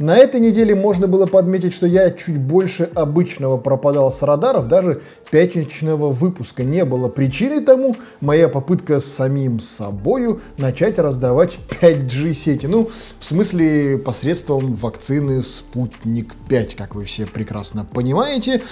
На этой неделе можно было подметить, что я чуть больше обычного пропадал с радаров, даже пятничного выпуска не было. Причиной тому моя попытка с самим собою начать раздавать 5G сети. Ну, в смысле, посредством вакцины Спутник 5, как вы все прекрасно понимаете.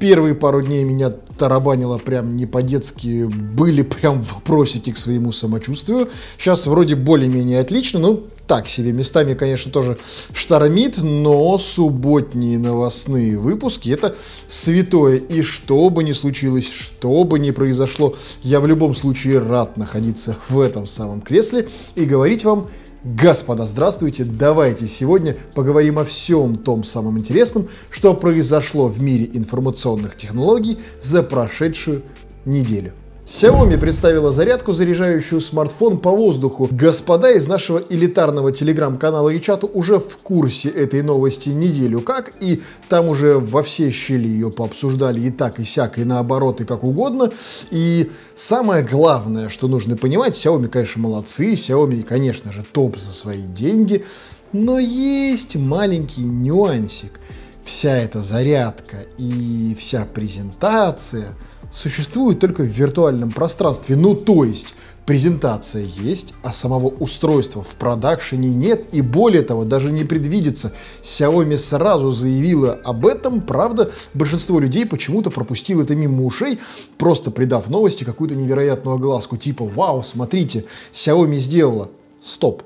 Первые пару дней меня тарабанило прям не по-детски, были прям вопросики к своему самочувствию. Сейчас вроде более-менее отлично, ну, так себе. Местами, конечно, тоже штормит, но субботние новостные выпуски это святое. И что бы ни случилось, что бы ни произошло, я в любом случае рад находиться в этом самом кресле и говорить вам Господа, здравствуйте! Давайте сегодня поговорим о всем том самом интересном, что произошло в мире информационных технологий за прошедшую неделю. Xiaomi представила зарядку, заряжающую смартфон по воздуху. Господа из нашего элитарного телеграм-канала и чата уже в курсе этой новости неделю как, и там уже во все щели ее пообсуждали и так, и сяк, и наоборот, и как угодно. И самое главное, что нужно понимать, Xiaomi, конечно, молодцы, Xiaomi, конечно же, топ за свои деньги, но есть маленький нюансик. Вся эта зарядка и вся презентация – существует только в виртуальном пространстве. Ну, то есть, презентация есть, а самого устройства в продакшене нет, и более того, даже не предвидится. Xiaomi сразу заявила об этом, правда, большинство людей почему-то пропустило это мимо ушей, просто придав новости какую-то невероятную огласку, типа «Вау, смотрите, Xiaomi сделала». Стоп.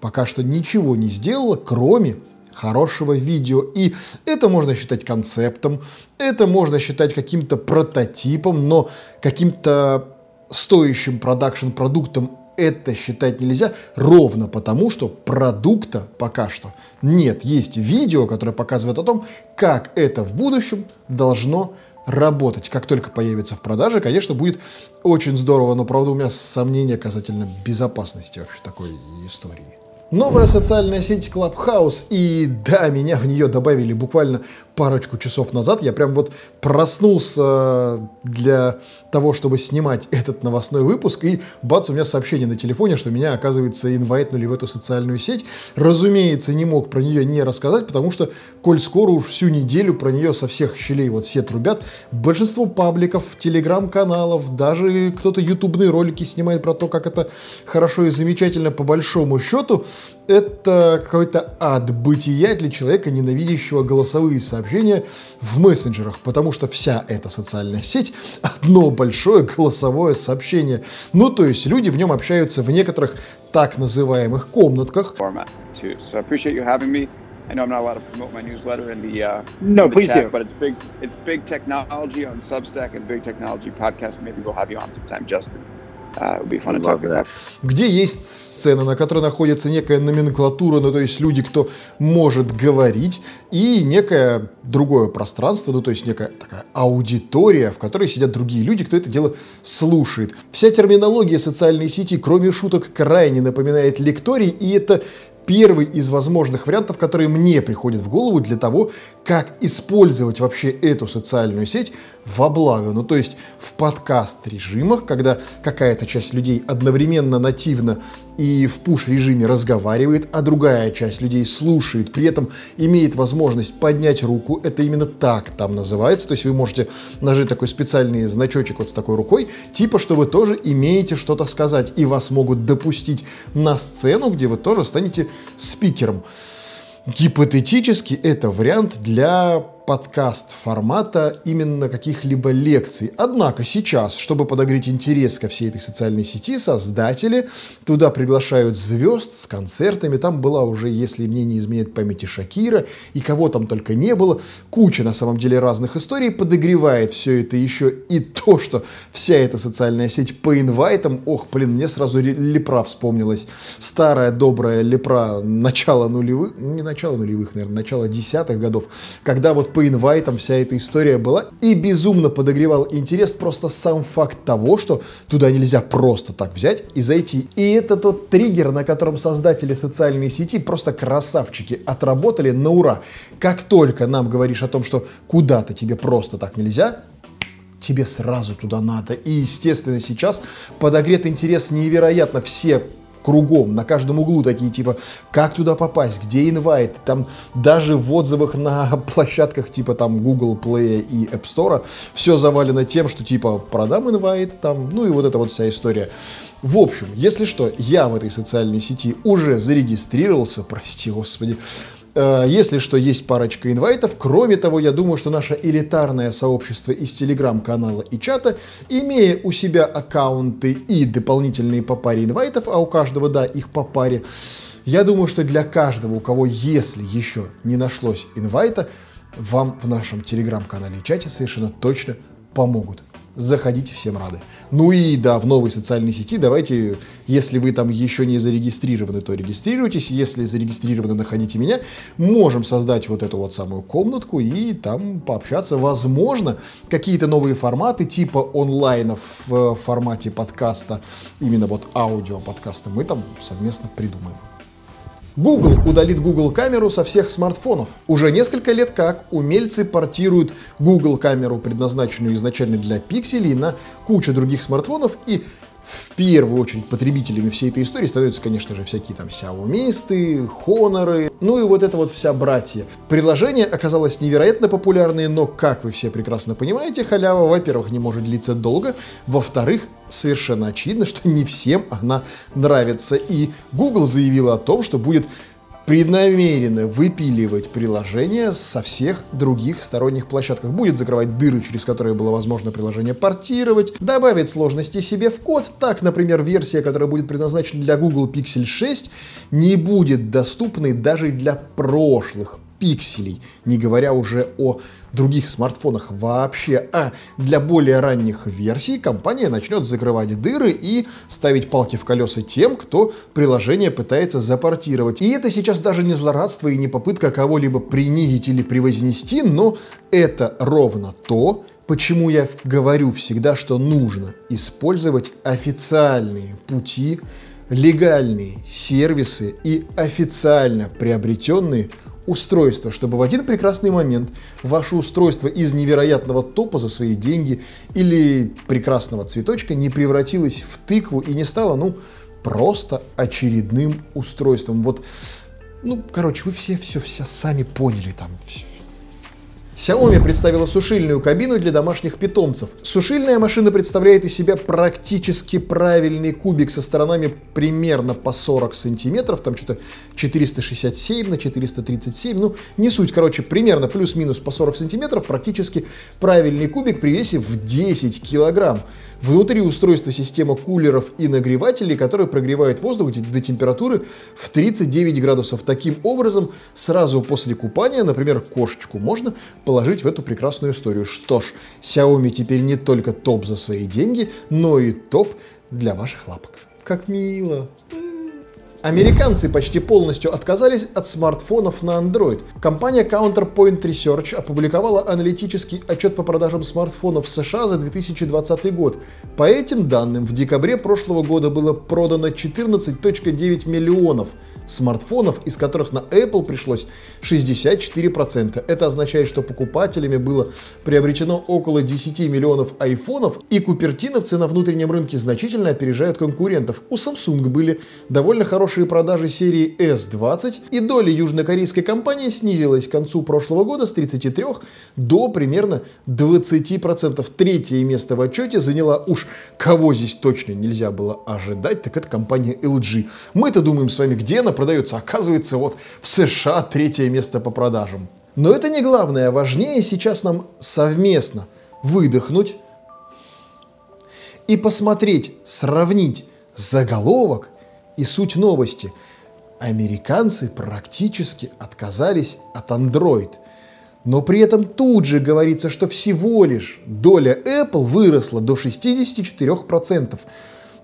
Пока что ничего не сделала, кроме хорошего видео. И это можно считать концептом, это можно считать каким-то прототипом, но каким-то стоящим продакшн-продуктом это считать нельзя ровно потому, что продукта пока что нет. Есть видео, которое показывает о том, как это в будущем должно работать. Как только появится в продаже, конечно, будет очень здорово, но правда у меня сомнения касательно безопасности вообще такой истории. Новая социальная сеть Clubhouse, и да, меня в нее добавили буквально парочку часов назад. Я прям вот проснулся для того, чтобы снимать этот новостной выпуск, и бац, у меня сообщение на телефоне, что меня, оказывается, инвайтнули в эту социальную сеть. Разумеется, не мог про нее не рассказать, потому что, коль скоро уж всю неделю про нее со всех щелей вот все трубят, большинство пабликов, телеграм-каналов, даже кто-то ютубные ролики снимает про то, как это хорошо и замечательно по большому счету, это какой-то ад бытия для человека, ненавидящего голосовые сообщения в мессенджерах, потому что вся эта социальная сеть — одно большое голосовое сообщение. Ну, то есть люди в нем общаются в некоторых так называемых комнатках. I know I'm not allowed to promote my newsletter in the uh, no, in the please chat, do. But it's big. It's big technology on Substack and big technology podcast. Maybe we'll have you on sometime, Justin. Uh, где есть сцена, на которой находится некая номенклатура, ну то есть люди, кто может говорить, и некое другое пространство, ну то есть некая такая аудитория, в которой сидят другие люди, кто это дело слушает. Вся терминология социальной сети, кроме шуток, крайне напоминает лекторий, и это первый из возможных вариантов, которые мне приходят в голову для того, как использовать вообще эту социальную сеть во благо. Ну, то есть в подкаст-режимах, когда какая-то часть людей одновременно нативно и в пуш-режиме разговаривает, а другая часть людей слушает, при этом имеет возможность поднять руку, это именно так там называется, то есть вы можете нажать такой специальный значочек вот с такой рукой, типа, что вы тоже имеете что-то сказать, и вас могут допустить на сцену, где вы тоже станете спикером. Гипотетически это вариант для подкаст формата именно каких-либо лекций. Однако сейчас, чтобы подогреть интерес ко всей этой социальной сети, создатели туда приглашают звезд с концертами. Там была уже, если мне не изменяет памяти, Шакира, и кого там только не было. Куча, на самом деле, разных историй подогревает все это еще и то, что вся эта социальная сеть по инвайтам, ох, блин, мне сразу лепра вспомнилась. Старая добрая лепра начала нулевых, ну, не начала нулевых, наверное, начала десятых годов, когда вот по инвайтам вся эта история была. И безумно подогревал интерес просто сам факт того, что туда нельзя просто так взять и зайти. И это тот триггер, на котором создатели социальной сети просто красавчики отработали на ура. Как только нам говоришь о том, что куда-то тебе просто так нельзя, тебе сразу туда надо. И, естественно, сейчас подогрет интерес невероятно. Все кругом, на каждом углу такие типа, как туда попасть, где инвайт, там даже в отзывах на площадках типа там Google Play и App Store все завалено тем, что типа продам инвайт там, ну и вот эта вот вся история. В общем, если что, я в этой социальной сети уже зарегистрировался, прости господи, если что, есть парочка инвайтов. Кроме того, я думаю, что наше элитарное сообщество из телеграм-канала и чата, имея у себя аккаунты и дополнительные по паре инвайтов, а у каждого, да, их по паре, я думаю, что для каждого, у кого, если еще не нашлось инвайта, вам в нашем телеграм-канале и чате совершенно точно помогут заходите, всем рады. Ну и да, в новой социальной сети давайте, если вы там еще не зарегистрированы, то регистрируйтесь, если зарегистрированы, находите меня, можем создать вот эту вот самую комнатку и там пообщаться. Возможно, какие-то новые форматы типа онлайна в формате подкаста, именно вот аудио подкаста мы там совместно придумаем. Google удалит Google камеру со всех смартфонов. Уже несколько лет как умельцы портируют Google камеру, предназначенную изначально для пикселей, на кучу других смартфонов и в первую очередь потребителями всей этой истории становятся, конечно же, всякие там Xiaomi, Honor, ну и вот это вот вся братья. Приложение оказалось невероятно популярное, но, как вы все прекрасно понимаете, халява, во-первых, не может длиться долго, во-вторых, совершенно очевидно, что не всем она нравится. И Google заявила о том, что будет преднамеренно выпиливать приложение со всех других сторонних площадках. Будет закрывать дыры, через которые было возможно приложение портировать, добавит сложности себе в код. Так, например, версия, которая будет предназначена для Google Pixel 6, не будет доступной даже для прошлых пикселей, не говоря уже о других смартфонах вообще. А для более ранних версий компания начнет закрывать дыры и ставить палки в колеса тем, кто приложение пытается запортировать. И это сейчас даже не злорадство и не попытка кого-либо принизить или превознести, но это ровно то, почему я говорю всегда, что нужно использовать официальные пути, легальные сервисы и официально приобретенные устройство, чтобы в один прекрасный момент ваше устройство из невероятного топа за свои деньги или прекрасного цветочка не превратилось в тыкву и не стало, ну, просто очередным устройством. Вот, ну, короче, вы все все, все сами поняли там. Xiaomi представила сушильную кабину для домашних питомцев. Сушильная машина представляет из себя практически правильный кубик со сторонами примерно по 40 сантиметров, там что-то 467 на 437, ну не суть, короче, примерно плюс-минус по 40 сантиметров, практически правильный кубик при весе в 10 килограмм. Внутри устройства система кулеров и нагревателей, которые прогревают воздух до температуры в 39 градусов. Таким образом, сразу после купания, например, кошечку можно положить в эту прекрасную историю. Что ж, Xiaomi теперь не только топ за свои деньги, но и топ для ваших лапок. Как мило. Американцы почти полностью отказались от смартфонов на Android. Компания Counterpoint Research опубликовала аналитический отчет по продажам смартфонов в США за 2020 год. По этим данным, в декабре прошлого года было продано 14.9 миллионов смартфонов, из которых на Apple пришлось 64%. Это означает, что покупателями было приобретено около 10 миллионов айфонов, и купертиновцы на внутреннем рынке значительно опережают конкурентов. У Samsung были довольно хорошие продажи серии S20, и доля южнокорейской компании снизилась к концу прошлого года с 33 до примерно 20%. Третье место в отчете заняла уж кого здесь точно нельзя было ожидать, так это компания LG. Мы-то думаем с вами, где она продается. Оказывается, вот в США третье место по продажам. Но это не главное. Важнее сейчас нам совместно выдохнуть и посмотреть, сравнить заголовок и суть новости. Американцы практически отказались от Android. Но при этом тут же говорится, что всего лишь доля Apple выросла до 64%.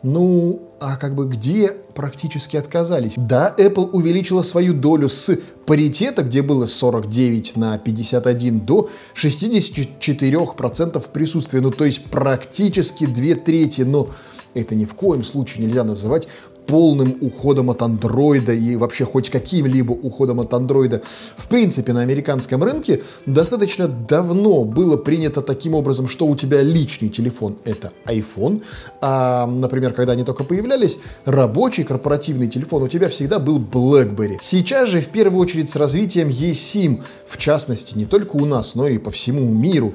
Ну, а как бы где практически отказались? Да, Apple увеличила свою долю с паритета, где было 49 на 51, до 64% присутствия. Ну, то есть практически две трети. Но это ни в коем случае нельзя называть полным уходом от андроида и вообще хоть каким-либо уходом от андроида. В принципе, на американском рынке достаточно давно было принято таким образом, что у тебя личный телефон — это iPhone, а, например, когда они только появлялись, рабочий корпоративный телефон у тебя всегда был BlackBerry. Сейчас же, в первую очередь, с развитием eSIM, в частности, не только у нас, но и по всему миру,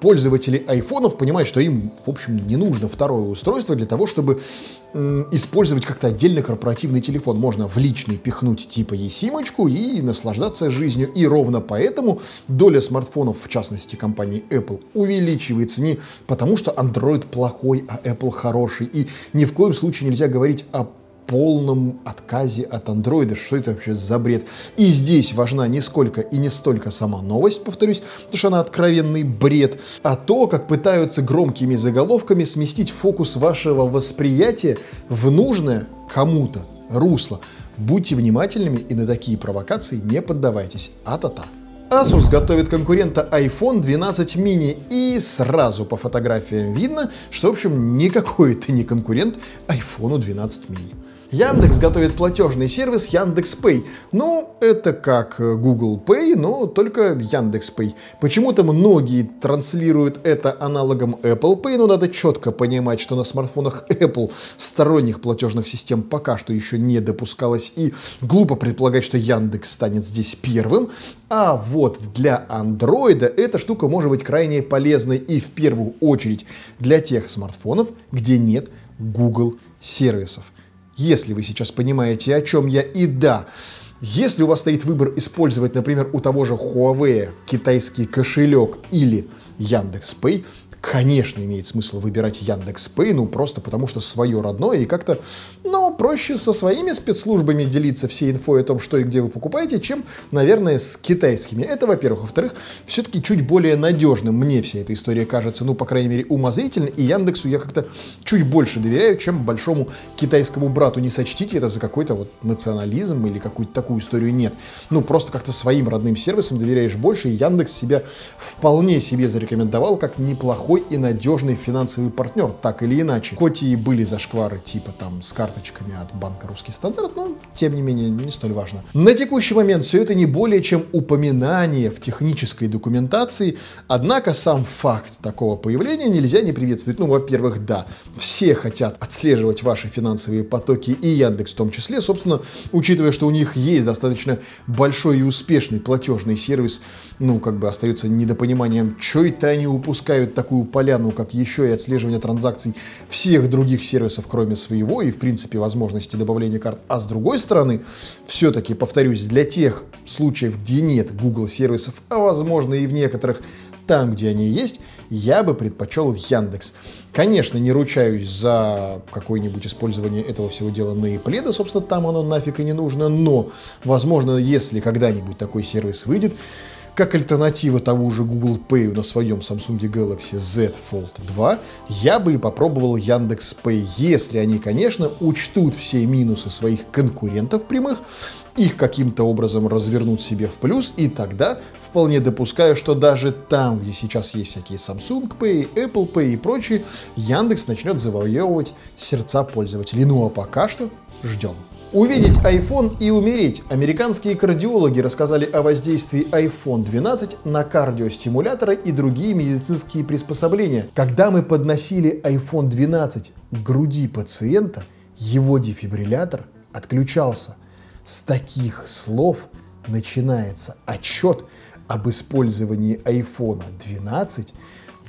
пользователи айфонов понимают, что им, в общем, не нужно второе устройство для того, чтобы использовать как-то отдельно корпоративный телефон. Можно в личный пихнуть типа есимочку и наслаждаться жизнью. И ровно поэтому доля смартфонов, в частности компании Apple, увеличивается не потому, что Android плохой, а Apple хороший. И ни в коем случае нельзя говорить о полном отказе от андроида. Что это вообще за бред? И здесь важна не сколько и не столько сама новость, повторюсь, потому что она откровенный бред, а то, как пытаются громкими заголовками сместить фокус вашего восприятия в нужное кому-то русло. Будьте внимательными и на такие провокации не поддавайтесь. А-та-та. Asus готовит конкурента iPhone 12 mini и сразу по фотографиям видно, что в общем никакой это не конкурент iPhone 12 mini. Яндекс готовит платежный сервис Яндекс Pay. Ну, это как Google Pay, но только Яндекс Pay. Почему-то многие транслируют это аналогом Apple Pay, но надо четко понимать, что на смартфонах Apple сторонних платежных систем пока что еще не допускалось, и глупо предполагать, что Яндекс станет здесь первым. А вот для Android эта штука может быть крайне полезной и в первую очередь для тех смартфонов, где нет Google сервисов если вы сейчас понимаете, о чем я, и да, если у вас стоит выбор использовать, например, у того же Huawei китайский кошелек или Яндекс Pay, конечно, имеет смысл выбирать Яндекс Пэй, ну просто потому что свое родное и как-то, ну, проще со своими спецслужбами делиться всей инфой о том, что и где вы покупаете, чем, наверное, с китайскими. Это, во-первых. Во-вторых, все-таки чуть более надежным мне вся эта история кажется, ну, по крайней мере, умозрительно, и Яндексу я как-то чуть больше доверяю, чем большому китайскому брату. Не сочтите это за какой-то вот национализм или какую-то такую историю, нет. Ну, просто как-то своим родным сервисам доверяешь больше, и Яндекс себя вполне себе зарекомендовал как неплохой неплохой и надежный финансовый партнер, так или иначе. Хоть и были зашквары типа там с карточками от банка «Русский стандарт», но тем не менее не столь важно. На текущий момент все это не более чем упоминание в технической документации, однако сам факт такого появления нельзя не приветствовать. Ну, во-первых, да, все хотят отслеживать ваши финансовые потоки и Яндекс в том числе, собственно, учитывая, что у них есть достаточно большой и успешный платежный сервис, ну, как бы остается недопониманием, что это они упускают такую поляну, как еще и отслеживание транзакций всех других сервисов, кроме своего, и, в принципе, возможности добавления карт. А с другой стороны, все-таки, повторюсь, для тех случаев, где нет Google сервисов, а возможно и в некоторых там, где они есть, я бы предпочел Яндекс. Конечно, не ручаюсь за какое-нибудь использование этого всего дела на Apple, да, собственно, там оно нафиг и не нужно, но, возможно, если когда-нибудь такой сервис выйдет, как альтернатива тому же Google Pay на своем Samsung Galaxy Z Fold 2, я бы и попробовал Яндекс Pay, если они, конечно, учтут все минусы своих конкурентов прямых, их каким-то образом развернуть себе в плюс, и тогда вполне допускаю, что даже там, где сейчас есть всякие Samsung Pay, Apple Pay и прочие, Яндекс начнет завоевывать сердца пользователей. Ну а пока что ждем. Увидеть iPhone и умереть. Американские кардиологи рассказали о воздействии iPhone 12 на кардиостимуляторы и другие медицинские приспособления. Когда мы подносили iPhone 12 к груди пациента, его дефибриллятор отключался. С таких слов начинается отчет об использовании iPhone 12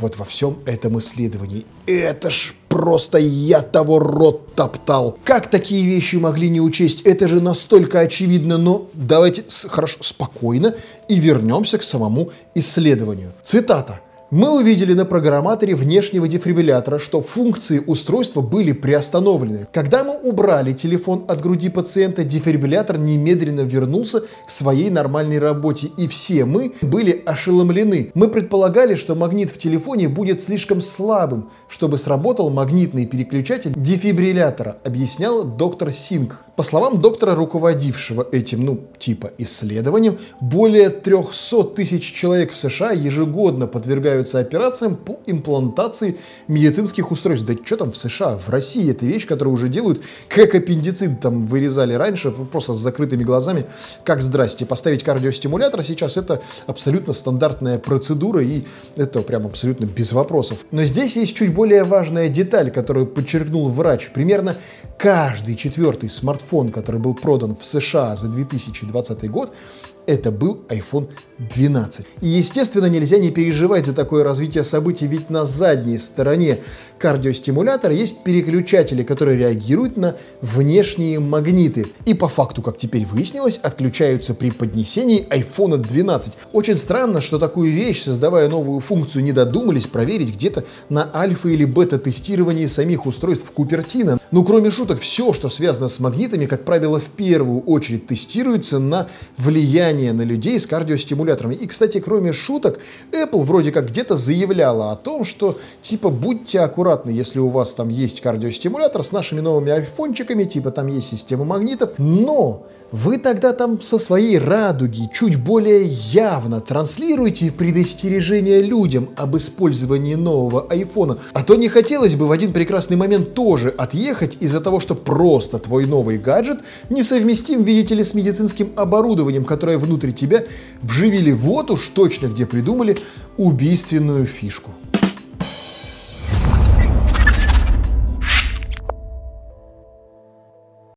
вот во всем этом исследовании. Это ж просто я того рот топтал. Как такие вещи могли не учесть? Это же настолько очевидно, но давайте хорошо, спокойно и вернемся к самому исследованию. Цитата. Мы увидели на программаторе внешнего дефибриллятора, что функции устройства были приостановлены. Когда мы убрали телефон от груди пациента, дефибриллятор немедленно вернулся к своей нормальной работе, и все мы были ошеломлены. Мы предполагали, что магнит в телефоне будет слишком слабым, чтобы сработал магнитный переключатель дефибриллятора, объяснял доктор Синг. По словам доктора, руководившего этим, ну, типа исследованием, более 300 тысяч человек в США ежегодно подвергаются операциям по имплантации медицинских устройств. Да что там в США? В России это вещь, которую уже делают, как аппендицит там вырезали раньше, просто с закрытыми глазами. Как здрасте, поставить кардиостимулятор сейчас это абсолютно стандартная процедура, и это прям абсолютно без вопросов. Но здесь есть чуть более важная деталь, которую подчеркнул врач. Примерно каждый четвертый смартфон, который был продан в США за 2020 год, это был iPhone 12. И, естественно, нельзя не переживать за такое развитие событий, ведь на задней стороне кардиостимулятора есть переключатели, которые реагируют на внешние магниты. И по факту, как теперь выяснилось, отключаются при поднесении iPhone 12. Очень странно, что такую вещь, создавая новую функцию, не додумались проверить где-то на альфа или бета-тестировании самих устройств Купертина. Ну, кроме шуток, все, что связано с магнитами, как правило, в первую очередь тестируется на влияние на людей с кардиостимуляторами. И, кстати, кроме шуток, Apple вроде как где-то заявляла о том, что типа будьте аккуратны, если у вас там есть кардиостимулятор с нашими новыми айфончиками, типа там есть система магнитов, но вы тогда там со своей радуги чуть более явно транслируете предостережение людям об использовании нового айфона. А то не хотелось бы в один прекрасный момент тоже отъехать из-за того, что просто твой новый гаджет несовместим, видите ли, с медицинским оборудованием, которое внутри тебя вживили вот уж точно где придумали убийственную фишку.